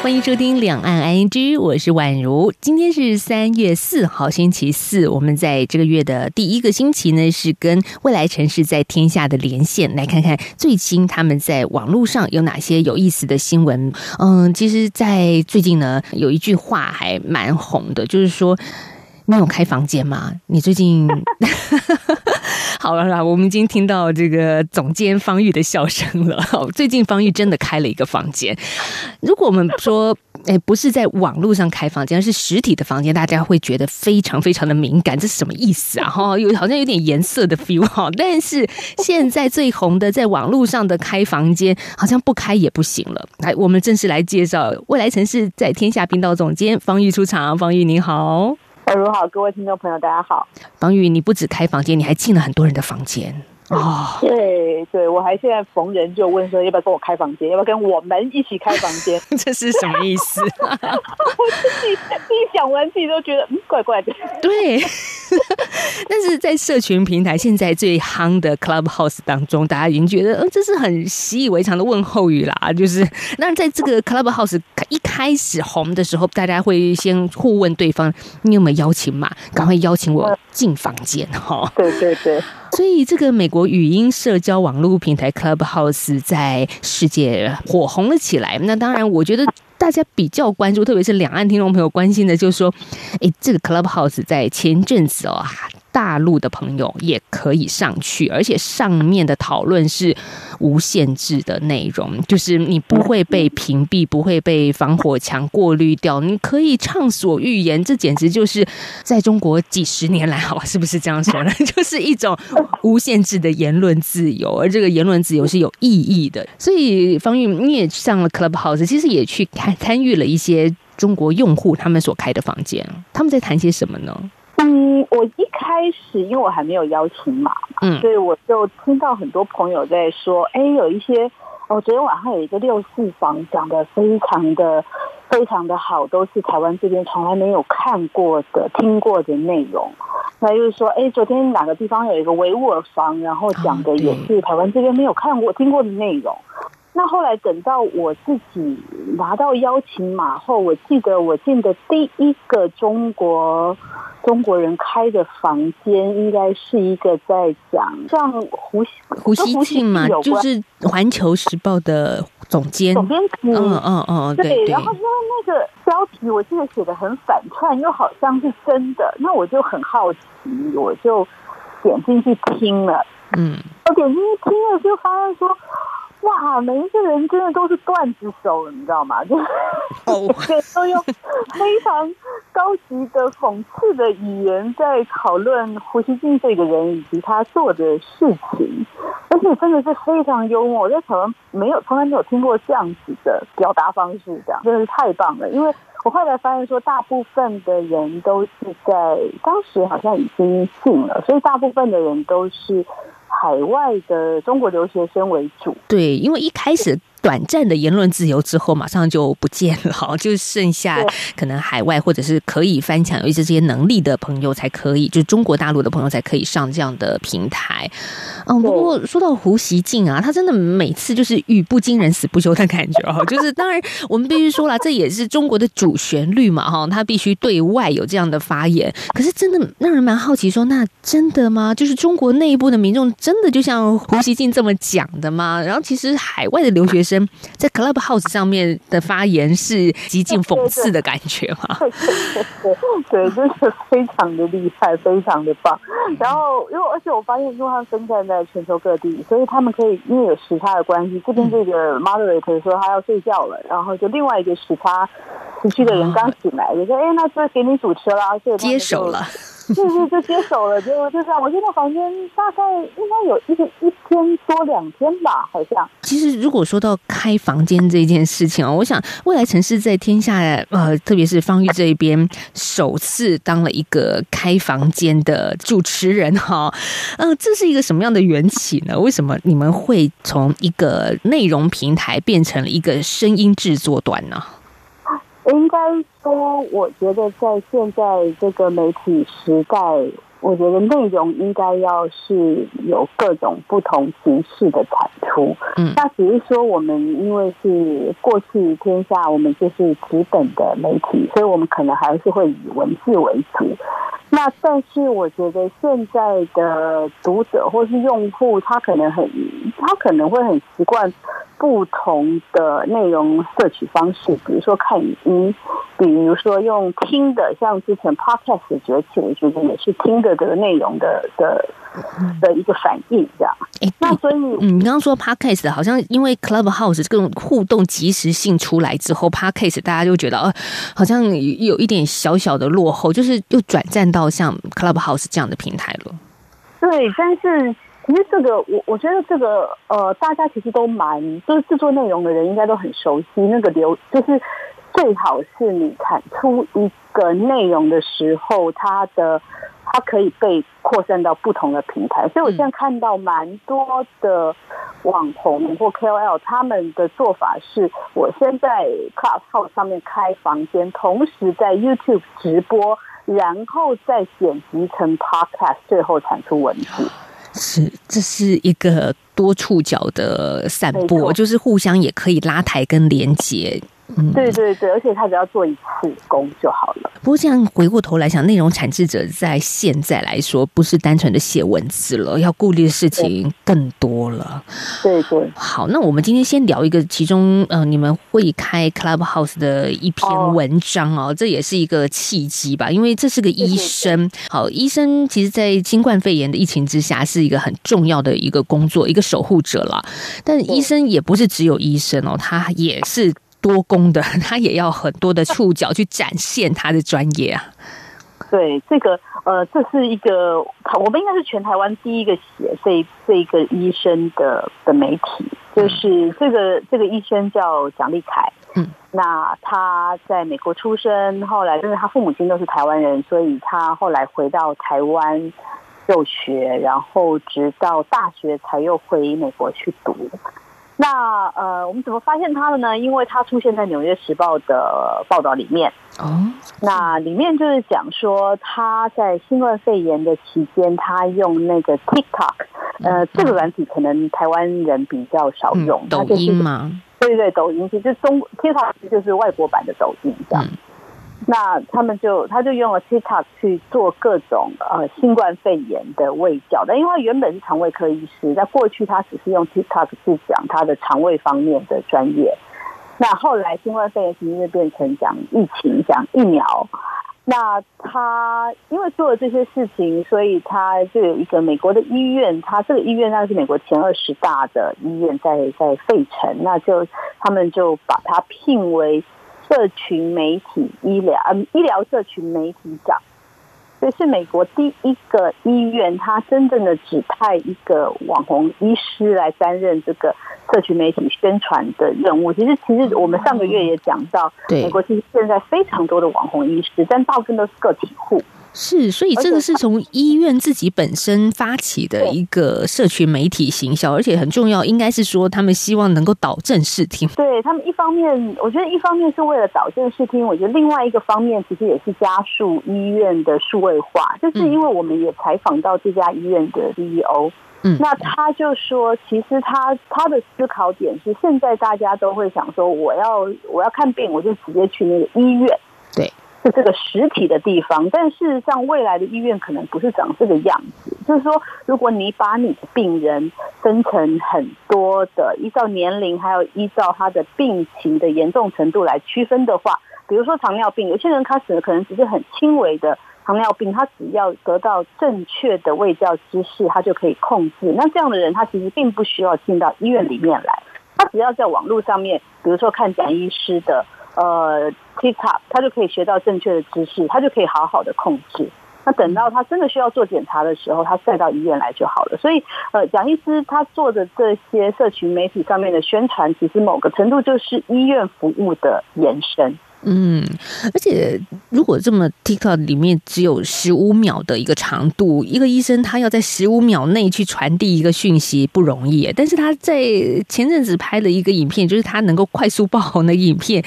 欢迎收听《两岸 ING》，我是宛如。今天是三月四号，星期四。我们在这个月的第一个星期呢，是跟未来城市在天下的连线，来看看最新他们在网络上有哪些有意思的新闻。嗯，其实，在最近呢，有一句话还蛮红的，就是说。你有开房间吗？你最近 好了啦，我们已经听到这个总监方玉的笑声了。最近方玉真的开了一个房间。如果我们说，哎，不是在网络上开房间，而是实体的房间，大家会觉得非常非常的敏感，这是什么意思啊？哈，有好像有点颜色的 feel 哈。但是现在最红的，在网络上的开房间，好像不开也不行了。来，我们正式来介绍未来城市在天下频道总监方玉出场。方玉你好。宛如好，各位听众朋友，大家好。方宇，你不止开房间，你还进了很多人的房间哦。对对，我还现在逢人就问说，要不要跟我开房间，要不要跟我们一起开房间？这是什么意思？我自己自己讲完，自己都觉得嗯，怪怪的。对。但是在社群平台现在最夯的 Clubhouse 当中，大家已经觉得，嗯，这是很习以为常的问候语啦。就是，那在这个 Clubhouse 一开始红的时候，大家会先互问对方，你有没有邀请码？赶快邀请我进房间哈。对对对。所以这个美国语音社交网络平台 Clubhouse 在世界火红了起来。那当然，我觉得。大家比较关注，特别是两岸听众朋友关心的，就是说，诶，这个 Clubhouse 在前阵子哦。大陆的朋友也可以上去，而且上面的讨论是无限制的内容，就是你不会被屏蔽，不会被防火墙过滤掉，你可以畅所欲言。这简直就是在中国几十年来，好，是不是这样说呢？就是一种无限制的言论自由，而这个言论自由是有意义的。所以方玉，你也上了 Clubhouse，其实也去参参与了一些中国用户他们所开的房间，他们在谈些什么呢？嗯，我一开始因为我还没有邀请码，嗯，所以我就听到很多朋友在说，哎，有一些，我昨天晚上有一个六四房讲的非常的非常的好，都是台湾这边从来没有看过的、听过的内容。那就是说，哎，昨天哪个地方有一个维吾尔房，然后讲的也是台湾这边没有看过、听过的内容。那后来等到我自己拿到邀请码后，我记得我进的第一个中国中国人开的房间，应该是一个在讲像胡胡锡进嘛，就是《环球时报》的总监总编辑。嗯嗯嗯，对，对。然后因为那个标题我记得写的很反串，又好像是真的，那我就很好奇，我就点进去听了。嗯，我点进去听了，就发现说。哇，每一个人真的都是段子手，你知道吗？就是都用非常高级的讽刺的语言在讨论胡锡进这个人以及他做的事情，而且真的是非常幽默。我在台湾没有从来没有听过这样子的表达方式，这样真的是太棒了。因为我后来发现说，大部分的人都是在当时好像已经信了，所以大部分的人都是。海外的中国留学生为主，对，因为一开始。短暂的言论自由之后，马上就不见了，就剩下可能海外或者是可以翻墙有一些这些能力的朋友才可以，就中国大陆的朋友才可以上这样的平台。嗯，不过说到胡锡进啊，他真的每次就是语不惊人死不休的感觉哈，就是当然我们必须说了，这也是中国的主旋律嘛哈，他必须对外有这样的发言。可是真的让人蛮好奇说，说那真的吗？就是中国内部的民众真的就像胡锡进这么讲的吗？然后其实海外的留学生。在 Clubhouse 上面的发言是极尽讽刺的感觉吗？对对对，对，真的非常的厉害，非常的棒。然后，因为而且我发现，因为他们分散在全球各地，所以他们可以因为有时差的关系，这边这个 moderator 说他要睡觉了，然后就另外一个时差时区的人刚醒来，就说：“哎，那这给你主持了。”接手了。就 是，就接手了，就就这样。我现在房间大概应该有一个一天多两天吧，好像。其实如果说到开房间这件事情啊，我想未来城市在天下，呃，特别是方玉这一边，首次当了一个开房间的主持人哈。呃，这是一个什么样的缘起呢？为什么你们会从一个内容平台变成了一个声音制作端呢？应该说，我觉得在现在这个媒体时代。我觉得内容应该要是有各种不同形式的产出，嗯，那只是说我们因为是过去天下，我们就是纸本的媒体，所以我们可能还是会以文字为主。那但是我觉得现在的读者或是用户，他可能很，他可能会很习惯不同的内容摄取方式，比如说看语音，比如说用听的，像之前 Podcast 的崛起，我觉得也是听的这个内容的的的一个反应，这样。哎，那所以，嗯，你刚刚说 Podcast 好像因为 Clubhouse 这种互动即时性出来之后，Podcast 大家就觉得，呃，好像有一点小小的落后，就是又转战到像 Clubhouse 这样的平台了。对，但是其实这个，我我觉得这个，呃，大家其实都蛮，就是制作内容的人应该都很熟悉那个流，就是最好是你产出一个内容的时候，它的。它可以被扩散到不同的平台，所以我现在看到蛮多的网红或 KOL，他们的做法是：我先在 Clubhouse 上面开房间，同时在 YouTube 直播，然后再剪辑成 Podcast，最后产出文字。是，这是一个多触角的散播，就是互相也可以拉抬跟连接。嗯，对对对，而且他只要做一次工就好了。不过这样回过头来想，内容产制者在现在来说，不是单纯的写文字了，要顾虑的事情更多了。对对。好，那我们今天先聊一个，其中呃，你们会开 Clubhouse 的一篇文章哦，这也是一个契机吧？因为这是个医生。好，医生其实，在新冠肺炎的疫情之下，是一个很重要的一个工作，一个守护者了。但医生也不是只有医生哦，他也是。多功的，他也要很多的触角去展现他的专业啊。对，这个呃，这是一个，我们应该是全台湾第一个写这这一个医生的的媒体，就是这个这个医生叫蒋立凯。嗯，那他在美国出生，后来因为他父母亲都是台湾人，所以他后来回到台湾就学，然后直到大学才又回美国去读。那呃，我们怎么发现他的呢？因为他出现在《纽约时报》的报道里面。哦，那里面就是讲说他在新冠肺炎的期间，他用那个 TikTok，呃，这个软体可能台湾人比较少用。嗯、抖音吗？对对，抖音其实中 TikTok 就是外国版的抖音这样。嗯那他们就，他就用了 TikTok 去做各种呃新冠肺炎的卫教，但因为他原本是肠胃科医师，在过去他只是用 TikTok 去讲他的肠胃方面的专业。那后来新冠肺炎其实就变成讲疫情、讲疫苗。那他因为做了这些事情，所以他就有一个美国的医院，他这个医院那是美国前二十大的医院在，在在费城，那就他们就把他聘为。社群媒体医疗，嗯，医疗社群媒体长，这是美国第一个医院，他真正的指派一个网红医师来担任这个社群媒体宣传的任务。其实，其实我们上个月也讲到，美国其实现在非常多的网红医师，但大部分都是个体户。是，所以这个是从医院自己本身发起的一个社群媒体行销，而且很重要，应该是说他们希望能够导正视听。对他们，一方面我觉得一方面是为了导正视听，我觉得另外一个方面其实也是加速医院的数位化。就是因为我们也采访到这家医院的 CEO，嗯，那他就说，其实他他的思考点是，现在大家都会想说，我要我要看病，我就直接去那个医院，对。是这个实体的地方，但事实上，未来的医院可能不是长这个样子。就是说，如果你把你的病人分成很多的，依照年龄，还有依照他的病情的严重程度来区分的话，比如说糖尿病，有些人开始可能只是很轻微的糖尿病，他只要得到正确的卫教知识，他就可以控制。那这样的人，他其实并不需要进到医院里面来，他只要在网络上面，比如说看蒋医师的。呃，TikTok，他就可以学到正确的知识，他就可以好好的控制。那等到他真的需要做检查的时候，他再到医院来就好了。所以，呃，蒋医师他做的这些社群媒体上面的宣传，其实某个程度就是医院服务的延伸。嗯，而且如果这么 TikTok 里面只有十五秒的一个长度，一个医生他要在十五秒内去传递一个讯息不容易。但是他在前阵子拍了一个影片，就是他能够快速爆红的影片。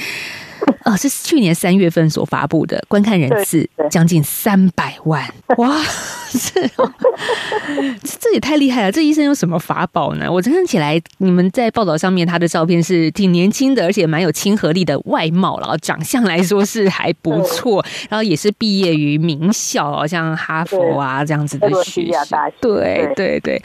哦，是去年三月份所发布的，观看人次将近三百万，哇，这哦，这也太厉害了！这医生有什么法宝呢？我看起来，你们在报道上面他的照片是挺年轻的，而且蛮有亲和力的外貌，然后长相来说是还不错，然后也是毕业于名校，像哈佛啊这样子的学校，对对对，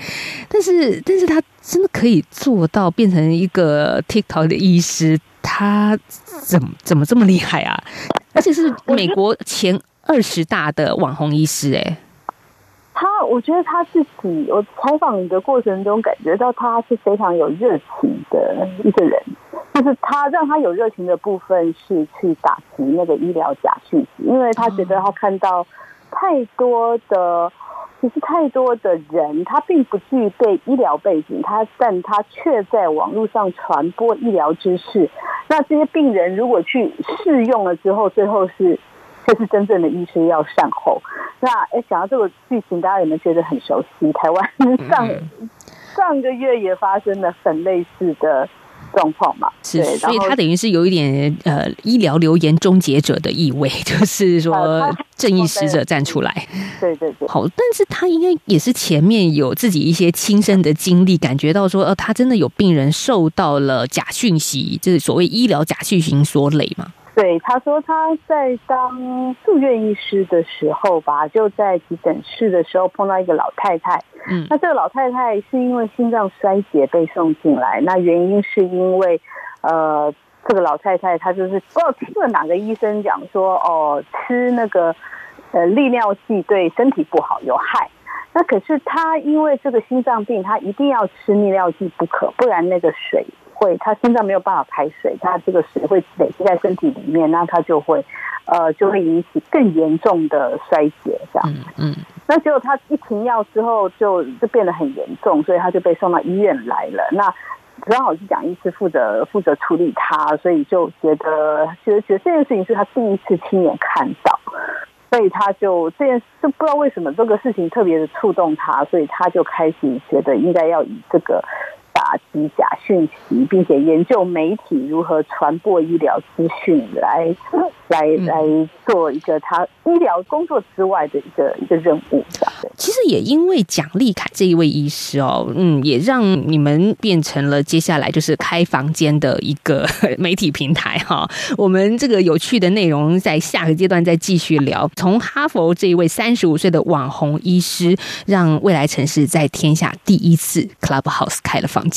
但是但是他真的可以做到变成一个 TikTok 的医师。他怎么怎么这么厉害啊？而且是美国前二十大的网红医师哎、欸。他，我觉得他自己，我采访你的过程中感觉到他是非常有热情的一个人。就是他让他有热情的部分是去打击那个医疗假讯息，因为他觉得他看到太多的。其实太多的人，他并不具备医疗背景，他但他却在网络上传播医疗知识。那这些病人如果去试用了之后，最后是就是真正的医师要善后。那哎，想到这个剧情，大家有没有觉得很熟悉？台湾上上个月也发生了很类似的。状况嘛，是，所以他等于是有一点呃医疗流言终结者的意味，就是说正义使者站出来，对对对，好，但是他应该也是前面有自己一些亲身的经历，感觉到说，呃，他真的有病人受到了假讯息，就是所谓医疗假讯息所累嘛。对，他说他在当住院医师的时候吧，就在急诊室的时候碰到一个老太太。嗯，那这个老太太是因为心脏衰竭被送进来，那原因是因为，呃，这个老太太她就是不知道听了哪个医生讲说，哦，吃那个呃利尿剂对身体不好有害。那可是她因为这个心脏病，她一定要吃利尿剂不可，不然那个水。会，他心脏没有办法排水，他这个水会累积在身体里面，那他就会，呃，就会引起更严重的衰竭，这样。嗯。那结果他一停药之后就，就就变得很严重，所以他就被送到医院来了。那刚好是蒋医师负责负责处理他，所以就觉得觉得觉得这件事情是他第一次亲眼看到，所以他就这件事就不知道为什么这个事情特别的触动他，所以他就开始觉得应该要以这个。打击假讯息，并且研究媒体如何传播医疗资讯，来来来做一个他医疗工作之外的一个一个任务。其实也因为蒋丽凯这一位医师哦，嗯，也让你们变成了接下来就是开房间的一个 媒体平台哈。我们这个有趣的内容在下个阶段再继续聊。从哈佛这一位三十五岁的网红医师，让未来城市在天下第一次 Clubhouse 开了房。间。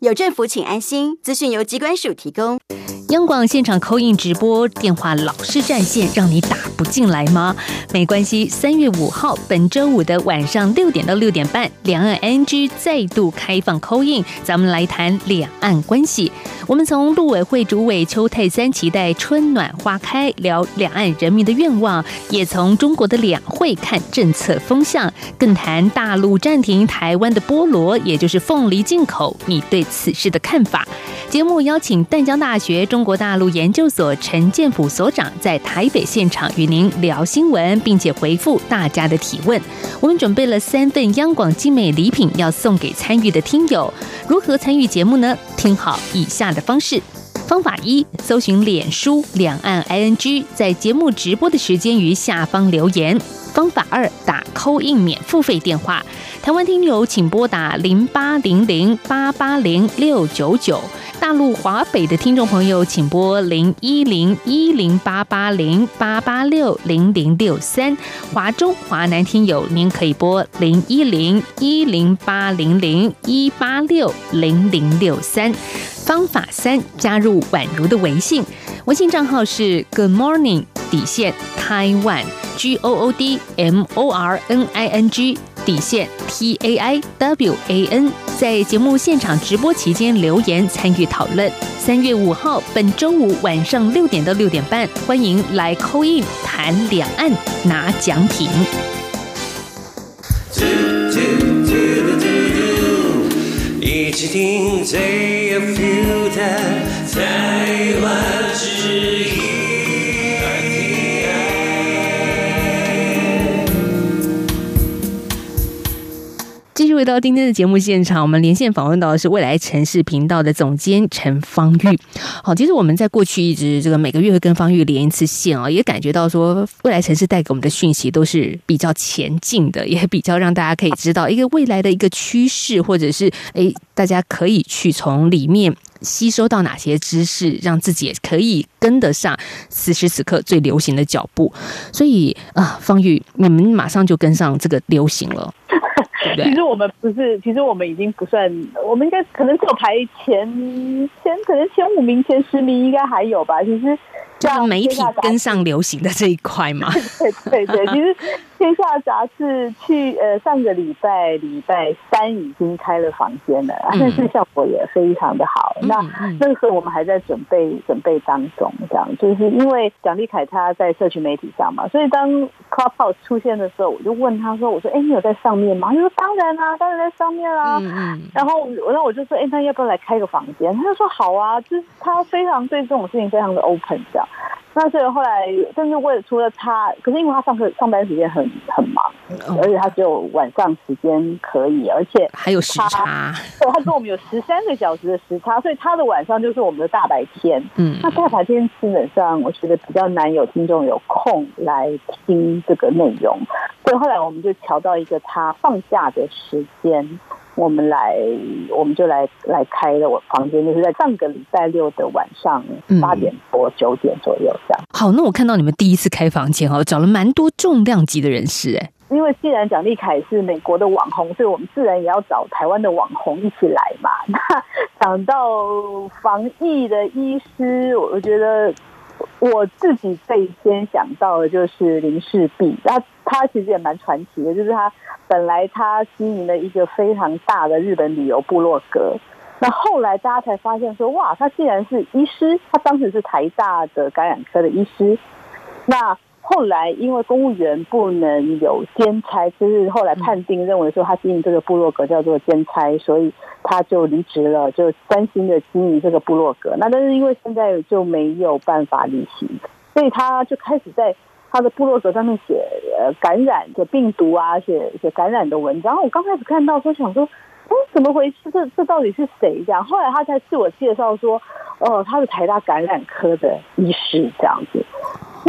有政府，请安心。资讯由机关署提供。央广现场扣印直播电话老是占线，让你打不进来吗？没关系，三月五号本周五的晚上六点到六点半，两岸 NG 再度开放扣印咱们来谈两岸关系。我们从陆委会主委邱太三期待春暖花开，聊两岸人民的愿望；也从中国的两会看政策风向，更谈大陆暂停台湾的菠萝，也就是凤梨进口，你对此事的看法。节目邀请淡江大学中国大陆研究所陈建甫所长在台北现场与您聊新闻，并且回复大家的提问。我们准备了三份央广精美礼品要送给参与的听友，如何参与节目呢？听好以下的方式：方法一，搜寻脸书两岸 ING，在节目直播的时间于下方留言；方法二，打 call in 免付费电话。台湾听友请拨打零八零零八八零六九九，大陆华北的听众朋友请拨零一零一零八八零八八六零零六三，华中华南听友您可以拨零一零一零八零零一八六零零六三。方法三，加入宛如的微信，微信账号是 Good Morning 底线 Taiwan G O O D M O R N I N G。底线 T A I W A N 在节目现场直播期间留言参与讨论。三月五号，本周五晚上六点到六点半，欢迎来 coin 谈两岸拿奖品。一起听最有 feel 的台湾到今天的节目现场，我们连线访问到的是未来城市频道的总监陈方玉。好，其实我们在过去一直这个每个月会跟方玉连一次线啊，也感觉到说未来城市带给我们的讯息都是比较前进的，也比较让大家可以知道一个未来的一个趋势，或者是诶，大家可以去从里面吸收到哪些知识，让自己也可以跟得上此时此刻最流行的脚步。所以啊，方玉，你们马上就跟上这个流行了。其实我们不是，其实我们已经不算，我们应该可能只有排前前，可能前五名、前十名应该还有吧。其实。就是媒体跟上流行的这一块嘛。对对对，其实《天下杂志》去呃上个礼拜礼拜三已经开了房间了，嗯、但是效果也非常的好。嗯、那那个时候我们还在准备准备当中，这样就是因为蒋丽凯他在社群媒体上嘛，所以当 Clubhouse 出现的时候，我就问他说：“我说，哎，你有在上面吗？”他说：“当然啦、啊，当然在上面啦、啊。嗯”然后然后我就说：“哎，那要不要来开个房间？”他就说：“好啊。”就是他非常对这种事情非常的 open 这样。那所以后来，但是为了除了他，可是因为他上课上班时间很很忙，而且他只有晚上时间可以，而且还有时差，对，他跟我们有十三个小时的时差，所以他的晚上就是我们的大白天。嗯，那大白天基本上我觉得比较难有听众有空来听这个内容，所以后来我们就调到一个他放假的时间。我们来，我们就来来开了我房间，就是在上个礼拜六的晚上八点多九点左右这样。好，那我看到你们第一次开房间哦，找了蛮多重量级的人士哎。因为既然蒋丽凯是美国的网红，所以我们自然也要找台湾的网红一起来嘛。那讲到防疫的医师，我觉得。我自己最先想到的就是林氏璧，他他其实也蛮传奇的，就是他本来他经营了一个非常大的日本旅游部落格，那后来大家才发现说，哇，他竟然是医师，他当时是台大的感染科的医师，那。后来因为公务员不能有兼差，就是后来判定认为说他经营这个部落格叫做兼差，所以他就离职了，就专心的经营这个部落格。那但是因为现在就没有办法履行，所以他就开始在他的部落格上面写呃感染的病毒啊，写写感染的文章。我刚开始看到说想说，哎，怎么回事？这这到底是谁？这样后来他才自我介绍说，哦，他是台大感染科的医师这样子。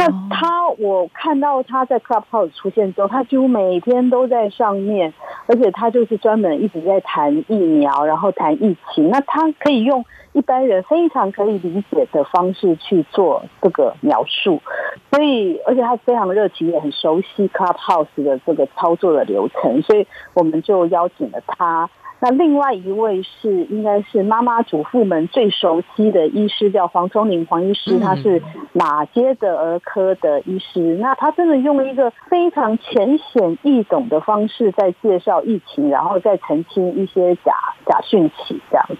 那他，我看到他在 Clubhouse 出现之后，他几乎每天都在上面，而且他就是专门一直在谈疫苗，然后谈疫情。那他可以用一般人非常可以理解的方式去做这个描述，所以而且他非常热情，也很熟悉 Clubhouse 的这个操作的流程，所以我们就邀请了他。那另外一位是应该是妈妈祖父们最熟悉的医师，叫黄聪宁黄医师，他是马街的儿科的医师。那他真的用一个非常浅显易懂的方式在介绍疫情，然后再澄清一些假假讯息这样子。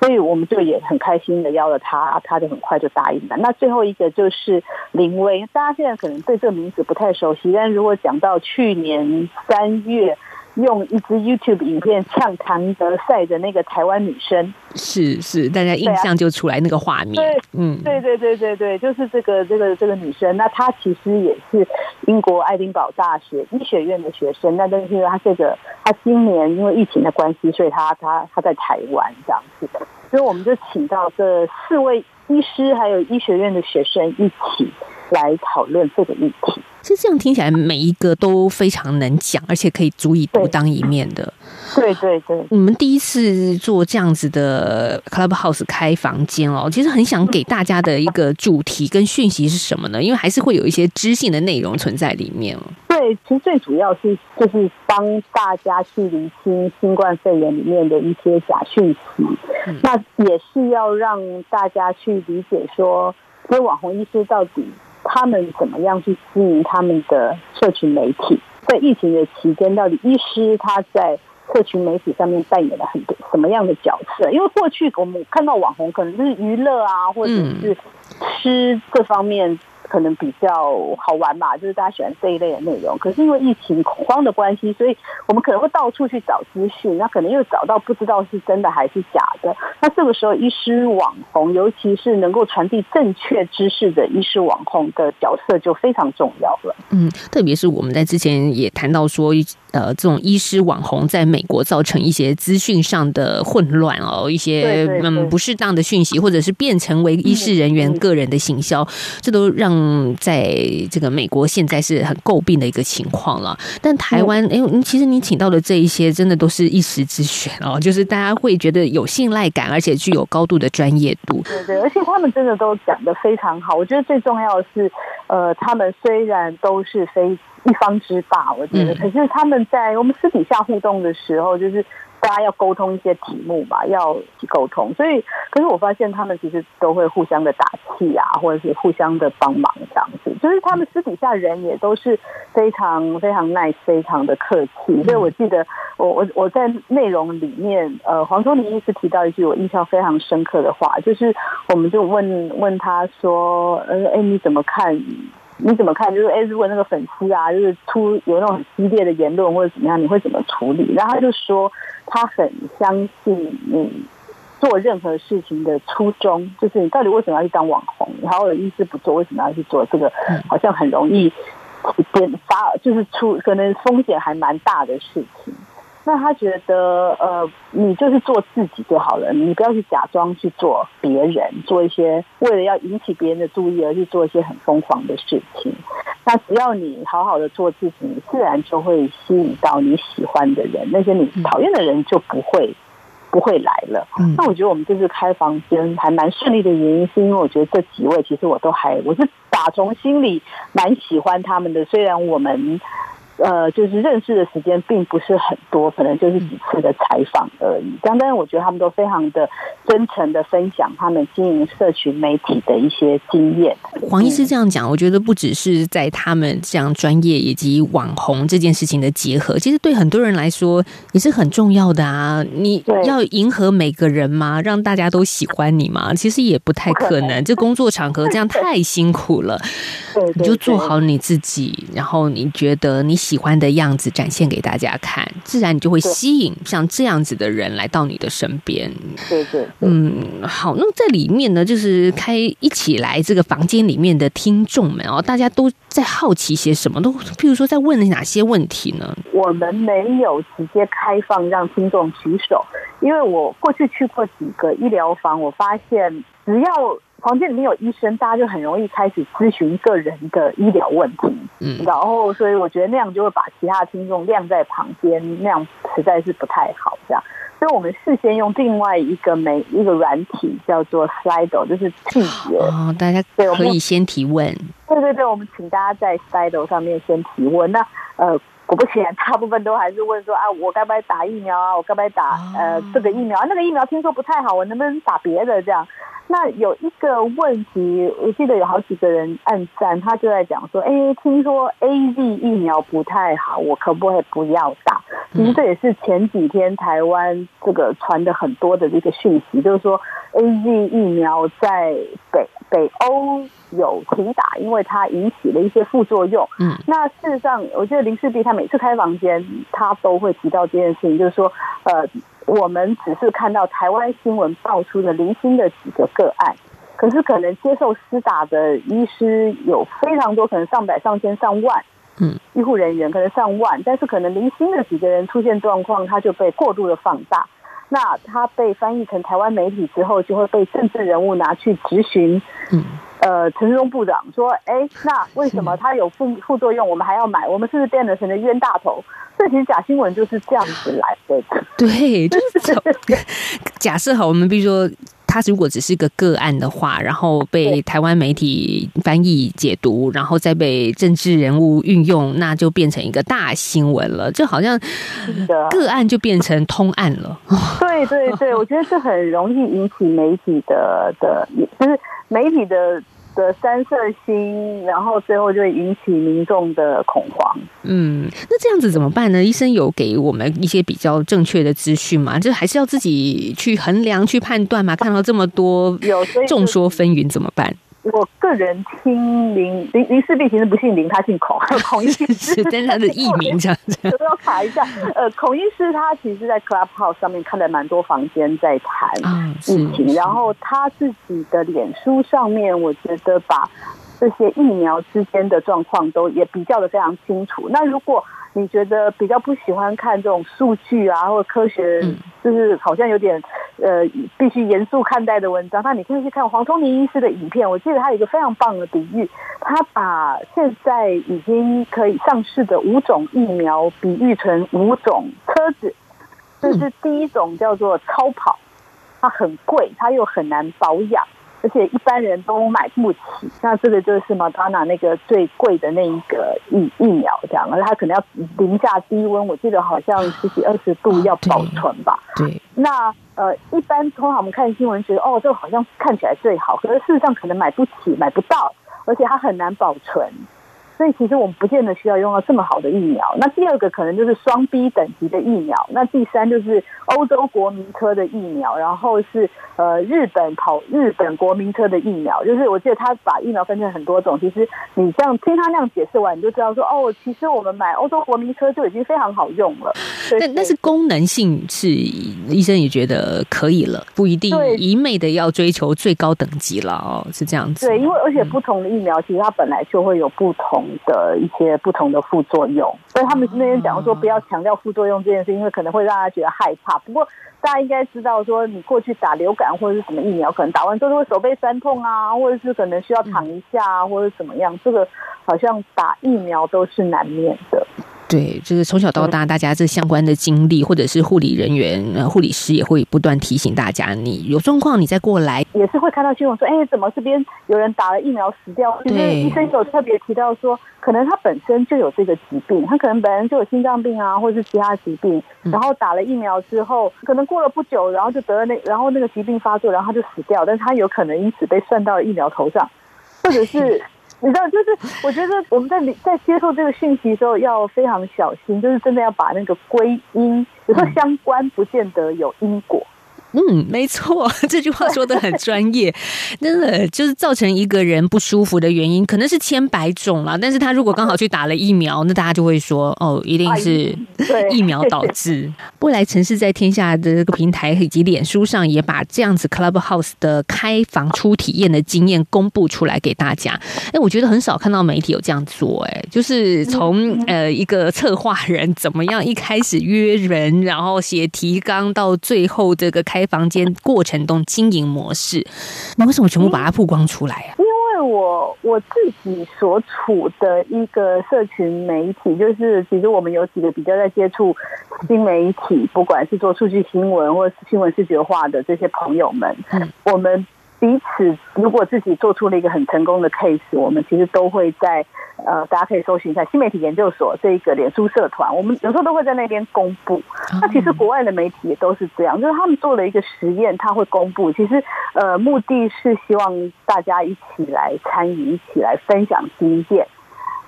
所以我们就也很开心的邀了他，他就很快就答应了。那最后一个就是林威，大家现在可能对这个名字不太熟悉，但如果讲到去年三月。用一支 YouTube 影片呛唐德赛的那个台湾女生，是是，大家印象就出来那个画面。对，嗯，对对对对对，就是这个这个这个女生。那她其实也是英国爱丁堡大学医学院的学生。那但是她这个她今年因为疫情的关系，所以她她她在台湾这样子的。所以我们就请到这四位医师还有医学院的学生一起来讨论这个议题。其实这样听起来，每一个都非常能讲，而且可以足以独当一面的。对对对，你们第一次做这样子的 Clubhouse 开房间哦，其实很想给大家的一个主题跟讯息是什么呢？因为还是会有一些知性的内容存在里面哦。对，其实最主要是就是帮大家去厘清新冠肺炎里面的一些假讯息，嗯、那也是要让大家去理解说，这些网红医师到底。他们怎么样去经营他们的社群媒体？在疫情的期间，到底医师他在社群媒体上面扮演了很多什么样的角色？因为过去我们看到网红可能就是娱乐啊，或者是吃这方面。可能比较好玩吧，就是大家喜欢这一类的内容。可是因为疫情恐慌的关系，所以我们可能会到处去找资讯，那可能又找到不知道是真的还是假的。那这个时候，医师网红，尤其是能够传递正确知识的医师网红的角色就非常重要了。嗯，特别是我们在之前也谈到说，呃，这种医师网红在美国造成一些资讯上的混乱哦，一些嗯不适当的讯息，或者是变成为医师人员个人的行销，这都让。嗯，在这个美国现在是很诟病的一个情况了。但台湾，哎、嗯，其实你请到的这一些，真的都是一时之选哦，就是大家会觉得有信赖感，而且具有高度的专业度。对对，而且他们真的都讲的非常好。我觉得最重要的是，呃，他们虽然都是非一方之霸，我觉得，嗯、可是他们在我们私底下互动的时候，就是。大家要沟通一些题目嘛，要沟通。所以，可是我发现他们其实都会互相的打气啊，或者是互相的帮忙这样子。就是他们私底下人也都是非常非常 nice，非常的客气。所以我记得我我我在内容里面，呃，黄宗林医师提到一句我印象非常深刻的话，就是我们就问问他说，呃，哎，你怎么看？你怎么看？就是哎，如果那个粉丝啊，就是出有那种很激烈的言论或者怎么样，你会怎么处理？然后他就说。他很相信你做任何事情的初衷，就是你到底为什么要去当网红？然后有意思不做，为什么要去做这个？好像很容易点发，就是出可能风险还蛮大的事情。那他觉得，呃，你就是做自己就好了，你不要去假装去做别人，做一些为了要引起别人的注意而去做一些很疯狂的事情。那只要你好好的做自己，你自然就会吸引到你喜欢的人，那些你讨厌的人就不会不会来了。那我觉得我们这次开房间还蛮顺利的原因，是因为我觉得这几位其实我都还我是打从心里蛮喜欢他们的，虽然我们。呃，就是认识的时间并不是很多，可能就是几次的采访而已。但但是我觉得他们都非常的真诚的分享他们经营社群媒体的一些经验。黄医师这样讲，我觉得不只是在他们这样专业以及网红这件事情的结合，其实对很多人来说也是很重要的啊。你要迎合每个人吗？让大家都喜欢你吗？其实也不太可能。这工作场合这样太辛苦了。你就做好你自己，然后你觉得你。喜欢的样子展现给大家看，自然你就会吸引像这样子的人来到你的身边。对对，嗯，好，那在里面呢，就是开一起来这个房间里面的听众们哦，大家都在好奇些什么？都譬如说在问哪些问题呢？我们没有直接开放让听众举手，因为我过去去过几个医疗房，我发现只要。房间里面有医生，大家就很容易开始咨询个人的医疗问题，嗯，然后所以我觉得那样就会把其他的听众晾在旁边，那样实在是不太好，这样。所以我们事先用另外一个媒一个软体叫做 Slido，就是听觉哦，大家可以先提问。对对对，我们请大家在 Slido 上面先提问。那呃，果不其然，大部分都还是问说啊，我该不该打疫苗啊？我该不该打呃这个疫苗？那个疫苗听说不太好，我能不能打别的这样？那有一个问题，我记得有好几个人按赞，他就在讲说：“哎，听说 AZ 疫苗不太好，我可不可以不要打？”其实这也是前几天台湾这个传的很多的这个讯息，就是说 AZ 疫苗在北北欧有停打，因为它引起了一些副作用。嗯，那事实上，我觉得林氏璧他每次开房间，他都会提到这件事情，就是说，呃。我们只是看到台湾新闻爆出的零星的几个个案，可是可能接受施打的医师有非常多，可能上百、上千、上万，嗯，医护人员可能上万，但是可能零星的几个人出现状况，他就被过度的放大。那他被翻译成台湾媒体之后，就会被政治人物拿去质询。嗯，呃，陈时中部长说：“哎，那为什么他有副副作用，我们还要买？我们是不是变得成了冤大头？”这其实假新闻就是这样子来的。对，就是 假设好，我们比如说，他如果只是一个个案的话，然后被台湾媒体翻译解读，然后再被政治人物运用，那就变成一个大新闻了。就好像个案就变成通案了。对对对，我觉得这很容易引起媒体的的，就是媒体的。的三色星，然后最后就会引起民众的恐慌。嗯，那这样子怎么办呢？医生有给我们一些比较正确的资讯吗？就还是要自己去衡量、去判断嘛？看到这么多有众说纷纭，怎么办？我个人听林林林氏璧其实不姓林，他姓孔，孔医师，但他的艺名这样子，我都要卡一下。呃，孔医师他其实，在 Clubhouse 上面看了蛮多房间在谈疫情，然后他自己的脸书上面，我觉得把这些疫苗之间的状况都也比较的非常清楚。那如果你觉得比较不喜欢看这种数据啊，或者科学，就是好像有点呃必须严肃看待的文章，那你可以去看黄聪明医师的影片。我记得他有一个非常棒的比喻，他把现在已经可以上市的五种疫苗比喻成五种车子，就是第一种叫做超跑，它很贵，它又很难保养。而且一般人都买不起，那这个就是 Moderna 那个最贵的那一个疫疫苗，这样，而它可能要零下低温，我记得好像十几二十度要保存吧。对。对那呃，一般通常我们看新闻觉得，哦，这个好像看起来最好，可是事实上可能买不起，买不到，而且它很难保存。所以其实我们不见得需要用到这么好的疫苗。那第二个可能就是双 B 等级的疫苗。那第三就是欧洲国民科的疫苗，然后是呃日本跑日本国民科的疫苗。就是我记得他把疫苗分成很多种。其实你这样听他那样解释完，你就知道说哦，其实我们买欧洲国民科就已经非常好用了。但但是功能性是医生也觉得可以了，不一定一昧的要追求最高等级了哦，是这样子。对，因为而且不同的疫苗其实它本来就会有不同。的一些不同的副作用，所以他们那边讲说不要强调副作用这件事，因为可能会让大家觉得害怕。不过大家应该知道，说你过去打流感或者是什么疫苗，可能打完之后会手背酸痛啊，或者是可能需要躺一下啊，或者怎么样，这个好像打疫苗都是难免的。对，就是从小到大，大家这相关的经历，或者是护理人员、呃，护理师也会不断提醒大家，你有状况你再过来。也是会看到新闻说，哎，怎么这边有人打了疫苗死掉？其实医生有特别提到说，可能他本身就有这个疾病，他可能本身就有心脏病啊，或者是其他疾病，然后打了疫苗之后，可能过了不久，然后就得了那，然后那个疾病发作，然后他就死掉，但是他有可能因此被算到了疫苗头上，或者是。你知道，就是我觉得我们在在接受这个讯息的时候要非常小心，就是真的要把那个归因，有时候相关不见得有因果。嗯，没错，这句话说的很专业。真的就是造成一个人不舒服的原因，可能是千百种啦。但是他如果刚好去打了疫苗，那大家就会说，哦，一定是疫苗导致。未来城市在天下的这个平台以及脸书上，也把这样子 Clubhouse 的开房初体验的经验公布出来给大家。哎，我觉得很少看到媒体有这样做，哎，就是从呃一个策划人怎么样一开始约人，然后写提纲，到最后这个开。房间过程中经营模式，那为什么全部把它曝光出来啊？因为我我自己所处的一个社群媒体，就是其实我们有几个比较在接触新媒体，不管是做数据新闻或是新闻视觉化的这些朋友们，嗯，我们。彼此，如果自己做出了一个很成功的 case，我们其实都会在呃，大家可以搜寻一下新媒体研究所这一个脸书社团，我们有时候都会在那边公布。那其实国外的媒体也都是这样，就是他们做了一个实验，他会公布。其实呃，目的是希望大家一起来参与，一起来分享经验，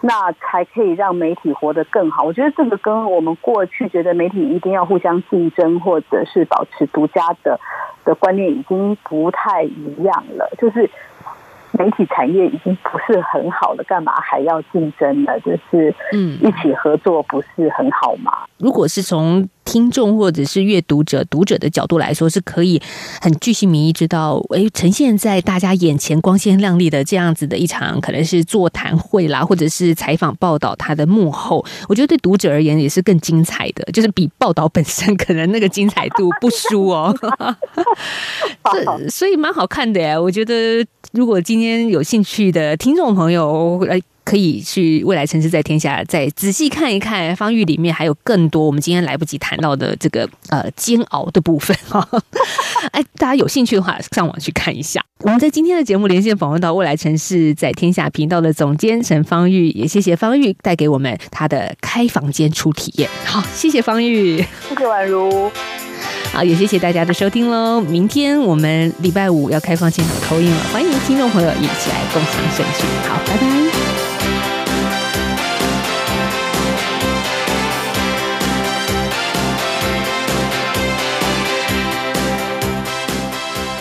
那才可以让媒体活得更好。我觉得这个跟我们过去觉得媒体一定要互相竞争，或者是保持独家的。的观念已经不太一样了，就是媒体产业已经不是很好了，干嘛还要竞争呢？就是嗯，一起合作不是很好吗？如果是从听众或者是阅读者、读者的角度来说，是可以很具细靡遗知道，诶，呈现在大家眼前光鲜亮丽的这样子的一场，可能是座谈会啦，或者是采访报道它的幕后，我觉得对读者而言也是更精彩的，就是比报道本身可能那个精彩度不输哦。这所以蛮好看的呀，我觉得如果今天有兴趣的听众朋友来。可以去未来城市在天下再仔细看一看，方玉里面还有更多我们今天来不及谈到的这个呃煎熬的部分哈。哎，大家有兴趣的话，上网去看一下。我们在今天的节目连线访问到未来城市在天下频道的总监陈方玉，也谢谢方玉带给我们他的开房间初体验。好，谢谢方玉，谢谢宛如。好，也谢谢大家的收听喽。明天我们礼拜五要开放现场投影了，欢迎听众朋友一起来共享盛举。好，拜拜。